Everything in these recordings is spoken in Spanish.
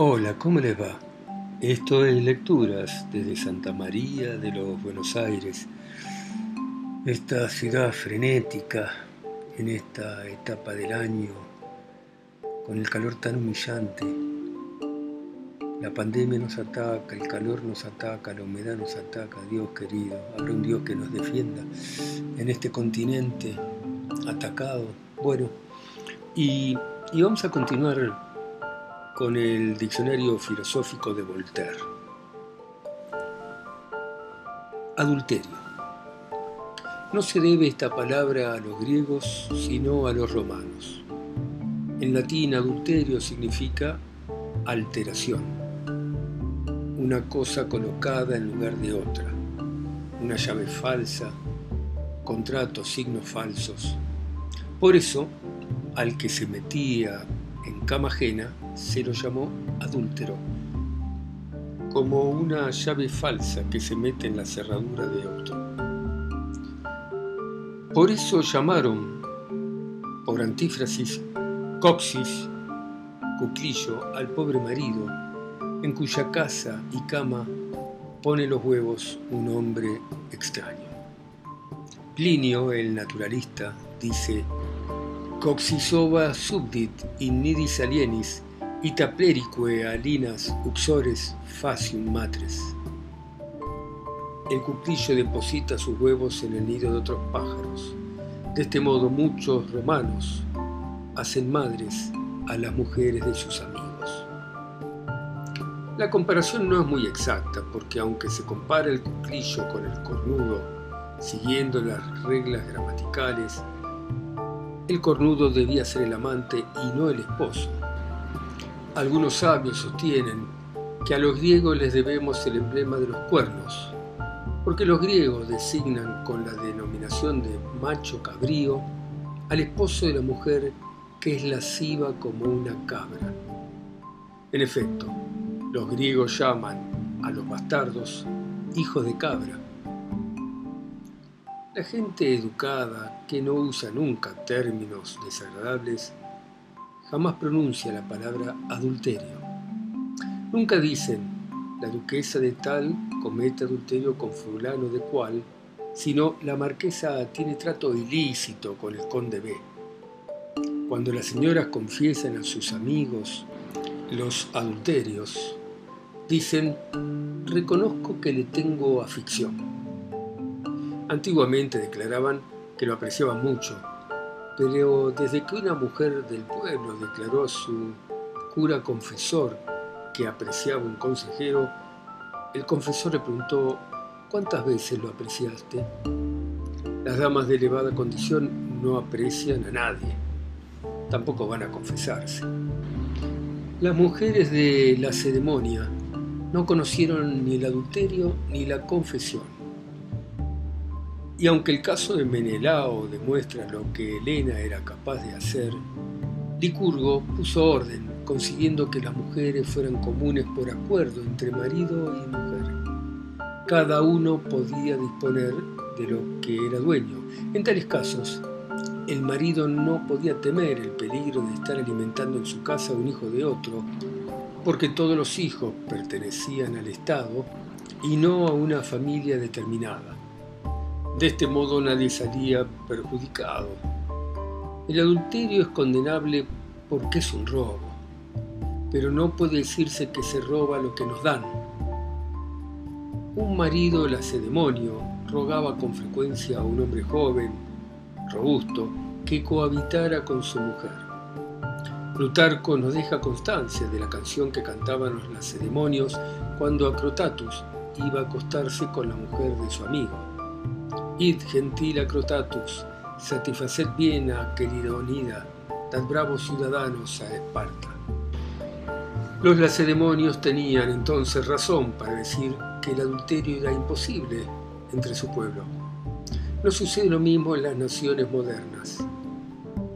Hola, ¿cómo les va? Esto es Lecturas desde Santa María de los Buenos Aires, esta ciudad frenética en esta etapa del año, con el calor tan humillante. La pandemia nos ataca, el calor nos ataca, la humedad nos ataca, Dios querido, habrá un Dios que nos defienda en este continente atacado. Bueno, y, y vamos a continuar con el diccionario filosófico de Voltaire. Adulterio. No se debe esta palabra a los griegos, sino a los romanos. En latín, adulterio significa alteración, una cosa colocada en lugar de otra, una llave falsa, contratos, signos falsos. Por eso, al que se metía en cama ajena se lo llamó adúltero, como una llave falsa que se mete en la cerradura de otro. Por eso llamaron, por antífrasis, coxis, cuclillo, al pobre marido, en cuya casa y cama pone los huevos un hombre extraño. Plinio, el naturalista, dice Coxisova subdit in nidis alienis, ita plerique alinas uxores facium matres. El cuclillo deposita sus huevos en el nido de otros pájaros. De este modo muchos romanos hacen madres a las mujeres de sus amigos. La comparación no es muy exacta porque aunque se compara el cuclillo con el cornudo, siguiendo las reglas gramaticales, el cornudo debía ser el amante y no el esposo. Algunos sabios sostienen que a los griegos les debemos el emblema de los cuernos, porque los griegos designan con la denominación de macho cabrío al esposo de la mujer que es lasciva como una cabra. En efecto, los griegos llaman a los bastardos hijos de cabra la gente educada, que no usa nunca términos desagradables, jamás pronuncia la palabra adulterio. Nunca dicen, la duquesa de tal comete adulterio con fulano de cual, sino la marquesa tiene trato ilícito con el conde B. Cuando las señoras confiesan a sus amigos los adulterios, dicen, reconozco que le tengo afición Antiguamente declaraban que lo apreciaban mucho, pero desde que una mujer del pueblo declaró a su cura confesor que apreciaba un consejero, el confesor le preguntó, ¿cuántas veces lo apreciaste? Las damas de elevada condición no aprecian a nadie, tampoco van a confesarse. Las mujeres de la ceremonia no conocieron ni el adulterio ni la confesión. Y aunque el caso de Menelao demuestra lo que Helena era capaz de hacer, Licurgo puso orden, consiguiendo que las mujeres fueran comunes por acuerdo entre marido y mujer. Cada uno podía disponer de lo que era dueño. En tales casos, el marido no podía temer el peligro de estar alimentando en su casa a un hijo de otro, porque todos los hijos pertenecían al Estado y no a una familia determinada. De este modo nadie salía perjudicado. El adulterio es condenable porque es un robo, pero no puede decirse que se roba lo que nos dan. Un marido lacedemonio rogaba con frecuencia a un hombre joven, robusto, que cohabitara con su mujer. Plutarco nos deja constancia de la canción que cantaban los lacedemonios cuando Acrotatus iba a acostarse con la mujer de su amigo. Id gentil acrotatus, satisfaced bien a querida unida, dad bravos ciudadanos a Esparta. Los lacedemonios tenían entonces razón para decir que el adulterio era imposible entre su pueblo. No sucede lo mismo en las naciones modernas,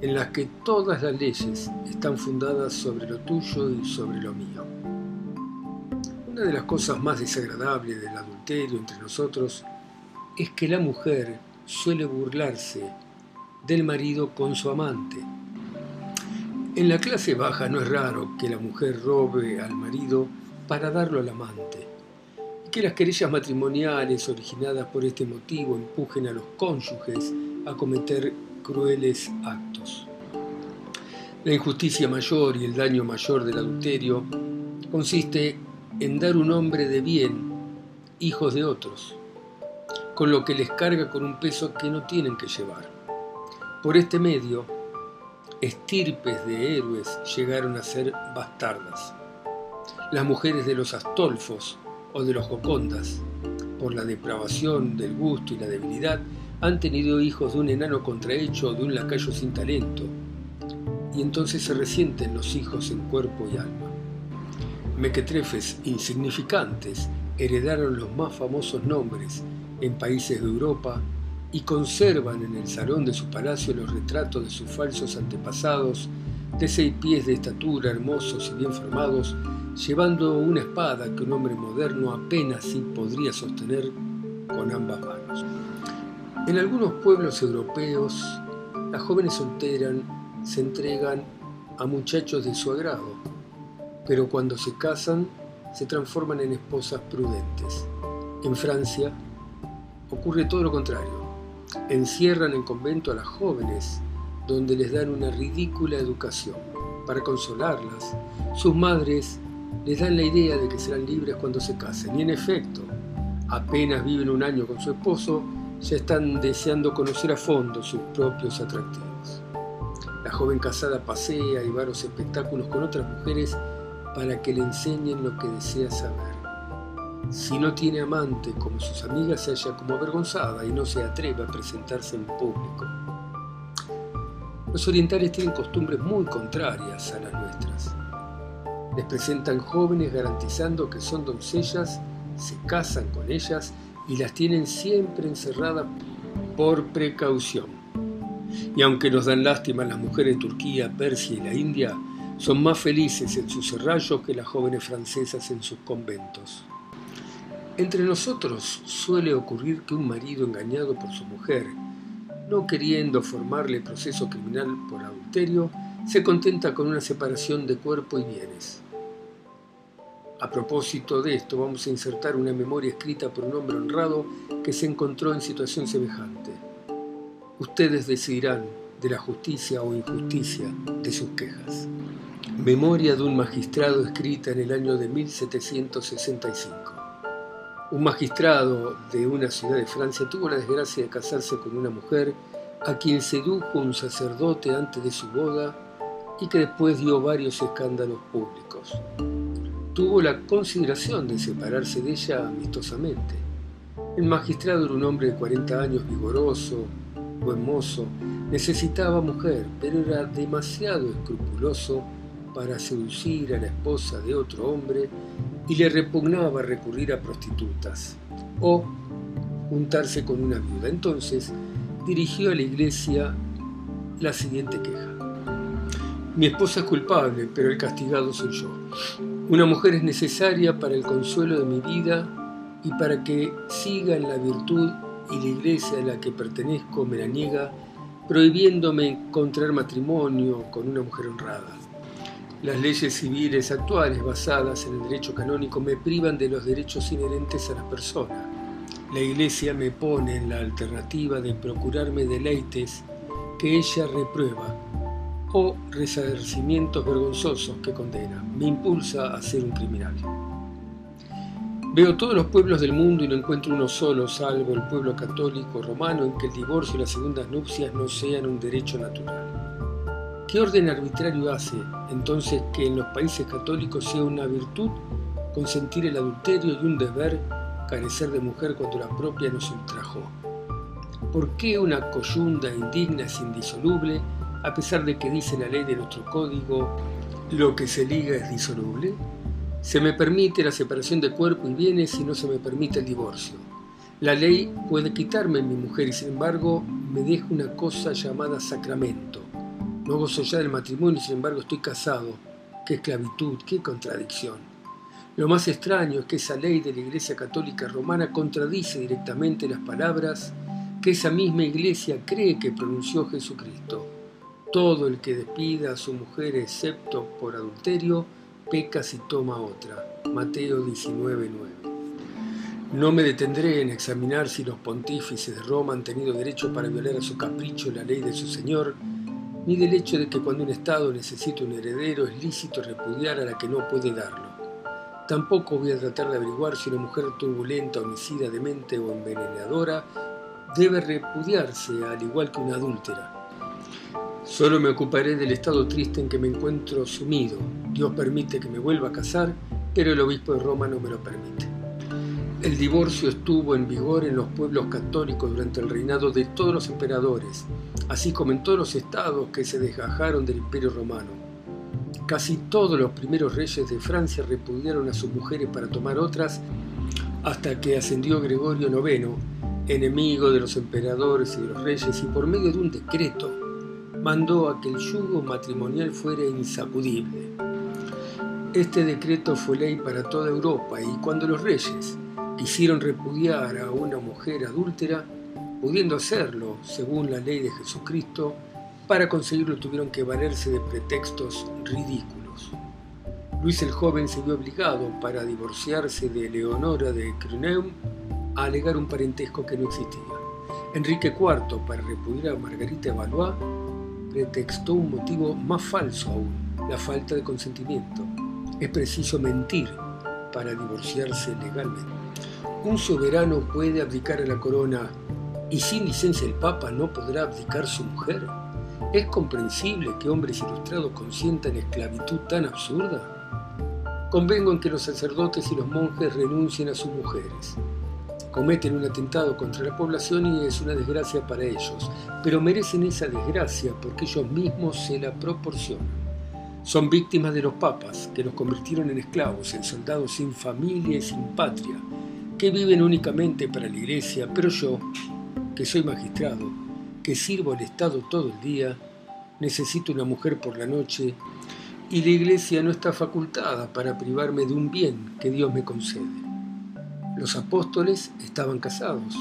en las que todas las leyes están fundadas sobre lo tuyo y sobre lo mío. Una de las cosas más desagradables del adulterio entre nosotros es que la mujer suele burlarse del marido con su amante. En la clase baja no es raro que la mujer robe al marido para darlo al amante y que las querellas matrimoniales originadas por este motivo empujen a los cónyuges a cometer crueles actos. La injusticia mayor y el daño mayor del adulterio consiste en dar un hombre de bien, hijos de otros, con lo que les carga con un peso que no tienen que llevar. Por este medio, estirpes de héroes llegaron a ser bastardas. Las mujeres de los Astolfos o de los Jocondas, por la depravación del gusto y la debilidad, han tenido hijos de un enano contrahecho o de un lacayo sin talento, y entonces se resienten los hijos en cuerpo y alma. Mequetrefes insignificantes heredaron los más famosos nombres en países de Europa y conservan en el salón de su palacio los retratos de sus falsos antepasados, de seis pies de estatura, hermosos y bien formados, llevando una espada que un hombre moderno apenas sí podría sostener con ambas manos. En algunos pueblos europeos, las jóvenes solteras se entregan a muchachos de su agrado, pero cuando se casan se transforman en esposas prudentes. En Francia ocurre todo lo contrario. Encierran en convento a las jóvenes, donde les dan una ridícula educación. Para consolarlas, sus madres les dan la idea de que serán libres cuando se casen. Y en efecto, apenas viven un año con su esposo, ya están deseando conocer a fondo sus propios atractivos. La joven casada pasea y va a los espectáculos con otras mujeres para que le enseñen lo que desea saber. Si no tiene amante como sus amigas, se halla como avergonzada y no se atreve a presentarse en público. Los orientales tienen costumbres muy contrarias a las nuestras. Les presentan jóvenes garantizando que son doncellas, se casan con ellas y las tienen siempre encerradas por precaución. Y aunque nos dan lástima las mujeres de Turquía, Persia y la India, son más felices en sus serrallos que las jóvenes francesas en sus conventos. Entre nosotros suele ocurrir que un marido engañado por su mujer, no queriendo formarle proceso criminal por adulterio, se contenta con una separación de cuerpo y bienes. A propósito de esto, vamos a insertar una memoria escrita por un hombre honrado que se encontró en situación semejante. Ustedes decidirán de la justicia o injusticia de sus quejas. Memoria de un magistrado escrita en el año de 1765. Un magistrado de una ciudad de Francia tuvo la desgracia de casarse con una mujer a quien sedujo un sacerdote antes de su boda y que después dio varios escándalos públicos tuvo la consideración de separarse de ella amistosamente. El magistrado era un hombre de 40 años, vigoroso, buen mozo, necesitaba mujer, pero era demasiado escrupuloso para seducir a la esposa de otro hombre y le repugnaba recurrir a prostitutas o juntarse con una viuda. Entonces dirigió a la iglesia la siguiente queja. Mi esposa es culpable, pero el castigado soy yo. Una mujer es necesaria para el consuelo de mi vida y para que siga en la virtud y la iglesia a la que pertenezco me la niega, prohibiéndome contraer matrimonio con una mujer honrada. Las leyes civiles actuales basadas en el derecho canónico me privan de los derechos inherentes a la persona. La iglesia me pone en la alternativa de procurarme deleites que ella reprueba o resarcimientos vergonzosos que condena. Me impulsa a ser un criminal. Veo todos los pueblos del mundo y no encuentro uno solo, salvo el pueblo católico romano, en que el divorcio y las segundas nupcias no sean un derecho natural. ¿Qué orden arbitrario hace entonces que en los países católicos sea una virtud consentir el adulterio y un deber carecer de mujer cuando la propia nos ultrajó? ¿Por qué una coyunda indigna es indisoluble a pesar de que dice la ley de nuestro código, lo que se liga es disoluble? Se me permite la separación de cuerpo y bienes y no se me permite el divorcio. La ley puede quitarme mi mujer y sin embargo me deja una cosa llamada sacramento. No gozo ya del matrimonio y sin embargo estoy casado. Qué esclavitud, qué contradicción. Lo más extraño es que esa ley de la Iglesia Católica Romana contradice directamente las palabras que esa misma Iglesia cree que pronunció Jesucristo. Todo el que despida a su mujer excepto por adulterio, peca si toma otra. Mateo 19:9. No me detendré en examinar si los pontífices de Roma han tenido derecho para violar a su capricho la ley de su Señor, ni del hecho de que cuando un Estado necesita un heredero es lícito repudiar a la que no puede darlo. Tampoco voy a tratar de averiguar si una mujer turbulenta, homicida, demente o envenenadora debe repudiarse al igual que una adúltera. Solo me ocuparé del estado triste en que me encuentro sumido. Dios permite que me vuelva a casar, pero el obispo de Roma no me lo permite. El divorcio estuvo en vigor en los pueblos católicos durante el reinado de todos los emperadores, así como en todos los estados que se desgajaron del imperio romano. Casi todos los primeros reyes de Francia repudiaron a sus mujeres para tomar otras hasta que ascendió Gregorio IX, enemigo de los emperadores y de los reyes, y por medio de un decreto mandó a que el yugo matrimonial fuera insacudible. Este decreto fue ley para toda Europa y cuando los reyes quisieron repudiar a una mujer adúltera, pudiendo hacerlo según la ley de Jesucristo, para conseguirlo tuvieron que valerse de pretextos ridículos. Luis el joven se vio obligado, para divorciarse de Leonora de Cruneum, a alegar un parentesco que no existía. Enrique IV, para repudiar a Margarita de Valois, pretextó un motivo más falso aún, la falta de consentimiento. Es preciso mentir para divorciarse legalmente. Un soberano puede abdicar a la corona y sin licencia del Papa no podrá abdicar su mujer. ¿Es comprensible que hombres ilustrados consientan esclavitud tan absurda? Convengo en que los sacerdotes y los monjes renuncien a sus mujeres cometen un atentado contra la población y es una desgracia para ellos, pero merecen esa desgracia porque ellos mismos se la proporcionan. Son víctimas de los papas, que los convirtieron en esclavos, en soldados sin familia y sin patria, que viven únicamente para la iglesia, pero yo, que soy magistrado, que sirvo al Estado todo el día, necesito una mujer por la noche y la iglesia no está facultada para privarme de un bien que Dios me concede. Los apóstoles estaban casados.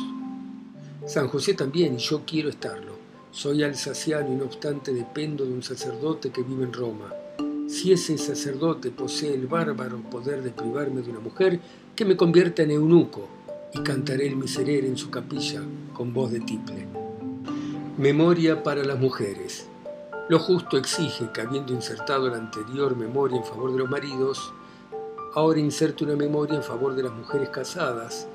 San José también, y yo quiero estarlo. Soy alsaciano y no obstante dependo de un sacerdote que vive en Roma. Si ese sacerdote posee el bárbaro poder de privarme de una mujer, que me convierta en eunuco y cantaré el miserere en su capilla con voz de tiple. Memoria para las mujeres. Lo justo exige que, habiendo insertado la anterior memoria en favor de los maridos, ahora inserto una memoria en favor de las mujeres casadas,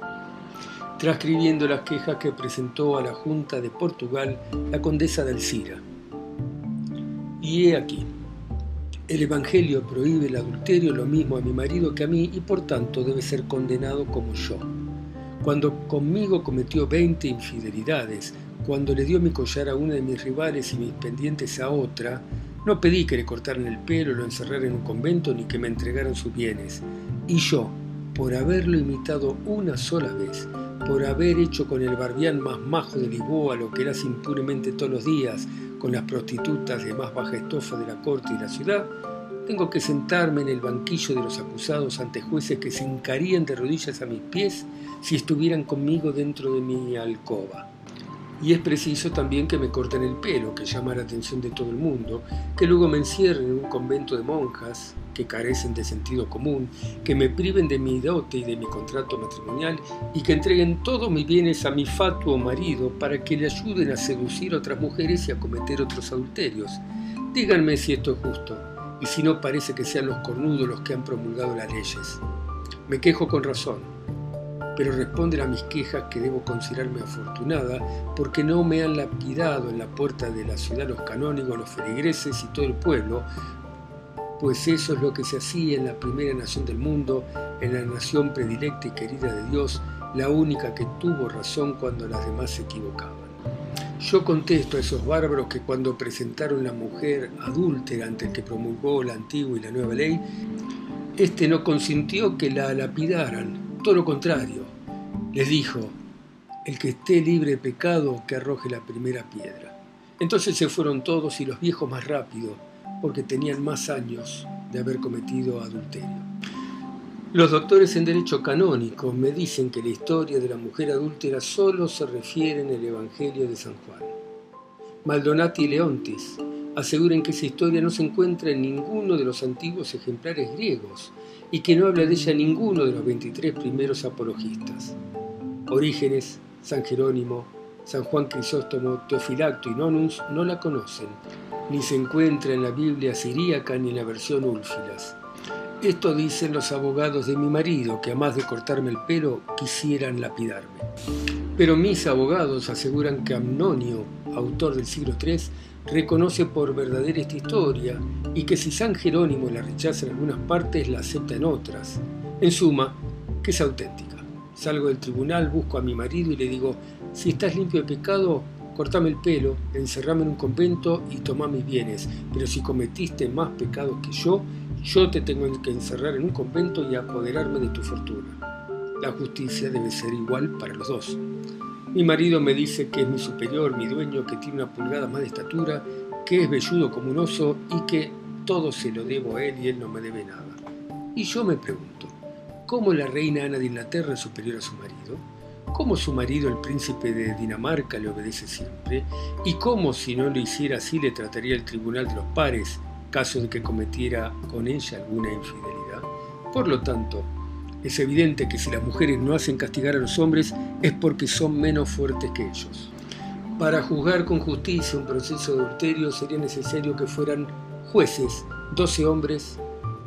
transcribiendo las quejas que presentó a la Junta de Portugal la condesa de Alcira. Y he aquí, el Evangelio prohíbe el adulterio lo mismo a mi marido que a mí y por tanto debe ser condenado como yo. Cuando conmigo cometió veinte infidelidades, cuando le dio mi collar a una de mis rivales y mis pendientes a otra, no pedí que le cortaran el pelo, lo encerraran en un convento ni que me entregaran sus bienes. Y yo, por haberlo imitado una sola vez, por haber hecho con el barbián más majo de Lisboa lo que era impunemente todos los días con las prostitutas de más baja estofa de la corte y la ciudad, tengo que sentarme en el banquillo de los acusados ante jueces que se hincarían de rodillas a mis pies si estuvieran conmigo dentro de mi alcoba. Y es preciso también que me corten el pelo, que llama la atención de todo el mundo, que luego me encierren en un convento de monjas que carecen de sentido común, que me priven de mi dote y de mi contrato matrimonial y que entreguen todos mis bienes a mi fatuo marido para que le ayuden a seducir a otras mujeres y a cometer otros adulterios. Díganme si esto es justo y si no parece que sean los cornudos los que han promulgado las leyes. Me quejo con razón pero responden a mis quejas que debo considerarme afortunada porque no me han lapidado en la puerta de la ciudad los canónigos, los feligreses y todo el pueblo, pues eso es lo que se hacía en la primera nación del mundo, en la nación predilecta y querida de Dios, la única que tuvo razón cuando las demás se equivocaban. Yo contesto a esos bárbaros que cuando presentaron la mujer adúltera ante el que promulgó la antigua y la nueva ley, este no consintió que la lapidaran, todo lo contrario, les dijo, el que esté libre de pecado, que arroje la primera piedra. Entonces se fueron todos y los viejos más rápido, porque tenían más años de haber cometido adulterio. Los doctores en derecho canónico me dicen que la historia de la mujer adúltera solo se refiere en el Evangelio de San Juan. Maldonati y Leontis aseguran que esa historia no se encuentra en ninguno de los antiguos ejemplares griegos y que no habla de ella ninguno de los 23 primeros apologistas. Orígenes, San Jerónimo, San Juan Crisóstomo, Teofilacto y Nonus no la conocen, ni se encuentra en la Biblia siríaca ni en la versión Úlfilas. Esto dicen los abogados de mi marido, que a más de cortarme el pelo, quisieran lapidarme. Pero mis abogados aseguran que Amnonio, autor del siglo III, reconoce por verdadera esta historia y que si San Jerónimo la rechaza en algunas partes, la acepta en otras. En suma, que es auténtica. Salgo del tribunal, busco a mi marido y le digo, si estás limpio de pecado, cortame el pelo, encerrame en un convento y toma mis bienes, pero si cometiste más pecados que yo, yo te tengo que encerrar en un convento y apoderarme de tu fortuna. La justicia debe ser igual para los dos. Mi marido me dice que es mi superior, mi dueño, que tiene una pulgada más de estatura, que es velludo como un oso y que todo se lo debo a él y él no me debe nada. Y yo me pregunto, ¿cómo la reina Ana de Inglaterra es superior a su marido? ¿Cómo su marido, el príncipe de Dinamarca, le obedece siempre? ¿Y cómo, si no lo hiciera así, le trataría el tribunal de los pares, caso de que cometiera con ella alguna infidelidad. Por lo tanto, es evidente que si las mujeres no hacen castigar a los hombres es porque son menos fuertes que ellos. Para juzgar con justicia un proceso de adulterio sería necesario que fueran jueces, 12 hombres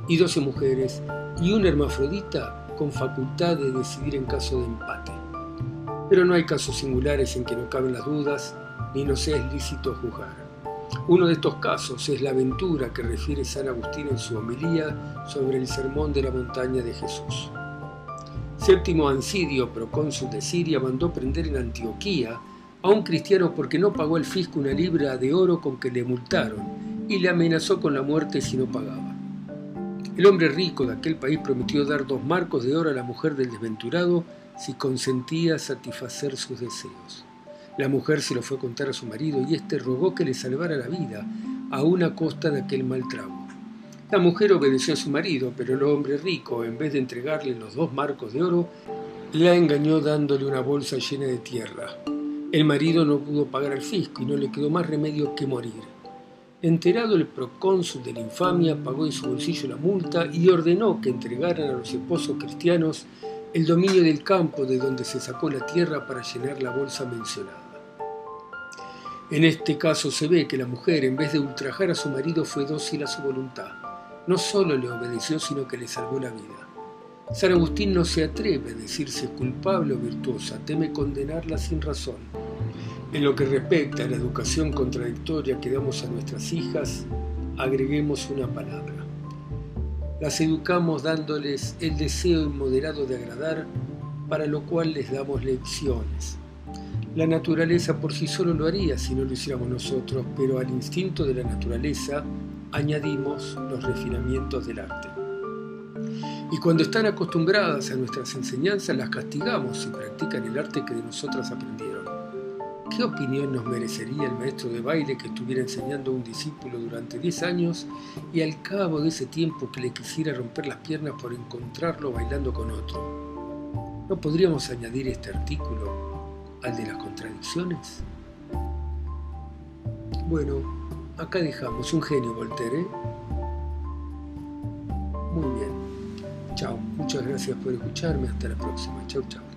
y 12 mujeres, y un hermafrodita con facultad de decidir en caso de empate. Pero no hay casos singulares en que no caben las dudas, ni no sea lícito juzgar. Uno de estos casos es la aventura que refiere San Agustín en su homilía sobre el sermón de la montaña de Jesús. Séptimo Ancidio, procónsul de Siria, mandó prender en Antioquía a un cristiano porque no pagó al fisco una libra de oro con que le multaron y le amenazó con la muerte si no pagaba. El hombre rico de aquel país prometió dar dos marcos de oro a la mujer del desventurado si consentía satisfacer sus deseos. La mujer se lo fue a contar a su marido y éste rogó que le salvara la vida, a una costa de aquel mal trago. La mujer obedeció a su marido, pero el hombre rico, en vez de entregarle los dos marcos de oro, la engañó dándole una bolsa llena de tierra. El marido no pudo pagar al fisco y no le quedó más remedio que morir. Enterado el procónsul de la infamia, pagó de su bolsillo la multa y ordenó que entregaran a los esposos cristianos el dominio del campo de donde se sacó la tierra para llenar la bolsa mencionada. En este caso se ve que la mujer, en vez de ultrajar a su marido, fue dócil a su voluntad. No solo le obedeció, sino que le salvó la vida. San Agustín no se atreve a decirse culpable o virtuosa, teme condenarla sin razón. En lo que respecta a la educación contradictoria que damos a nuestras hijas, agreguemos una palabra. Las educamos dándoles el deseo inmoderado de agradar, para lo cual les damos lecciones, la naturaleza por sí solo lo haría si no lo hiciéramos nosotros, pero al instinto de la naturaleza añadimos los refinamientos del arte. Y cuando están acostumbradas a nuestras enseñanzas, las castigamos si practican el arte que de nosotras aprendieron. ¿Qué opinión nos merecería el maestro de baile que estuviera enseñando a un discípulo durante 10 años y al cabo de ese tiempo que le quisiera romper las piernas por encontrarlo bailando con otro? ¿No podríamos añadir este artículo al de las contradicciones? Bueno, acá dejamos un genio Voltaire. ¿eh? Muy bien. Chao. Muchas gracias por escucharme. Hasta la próxima. Chao, chao.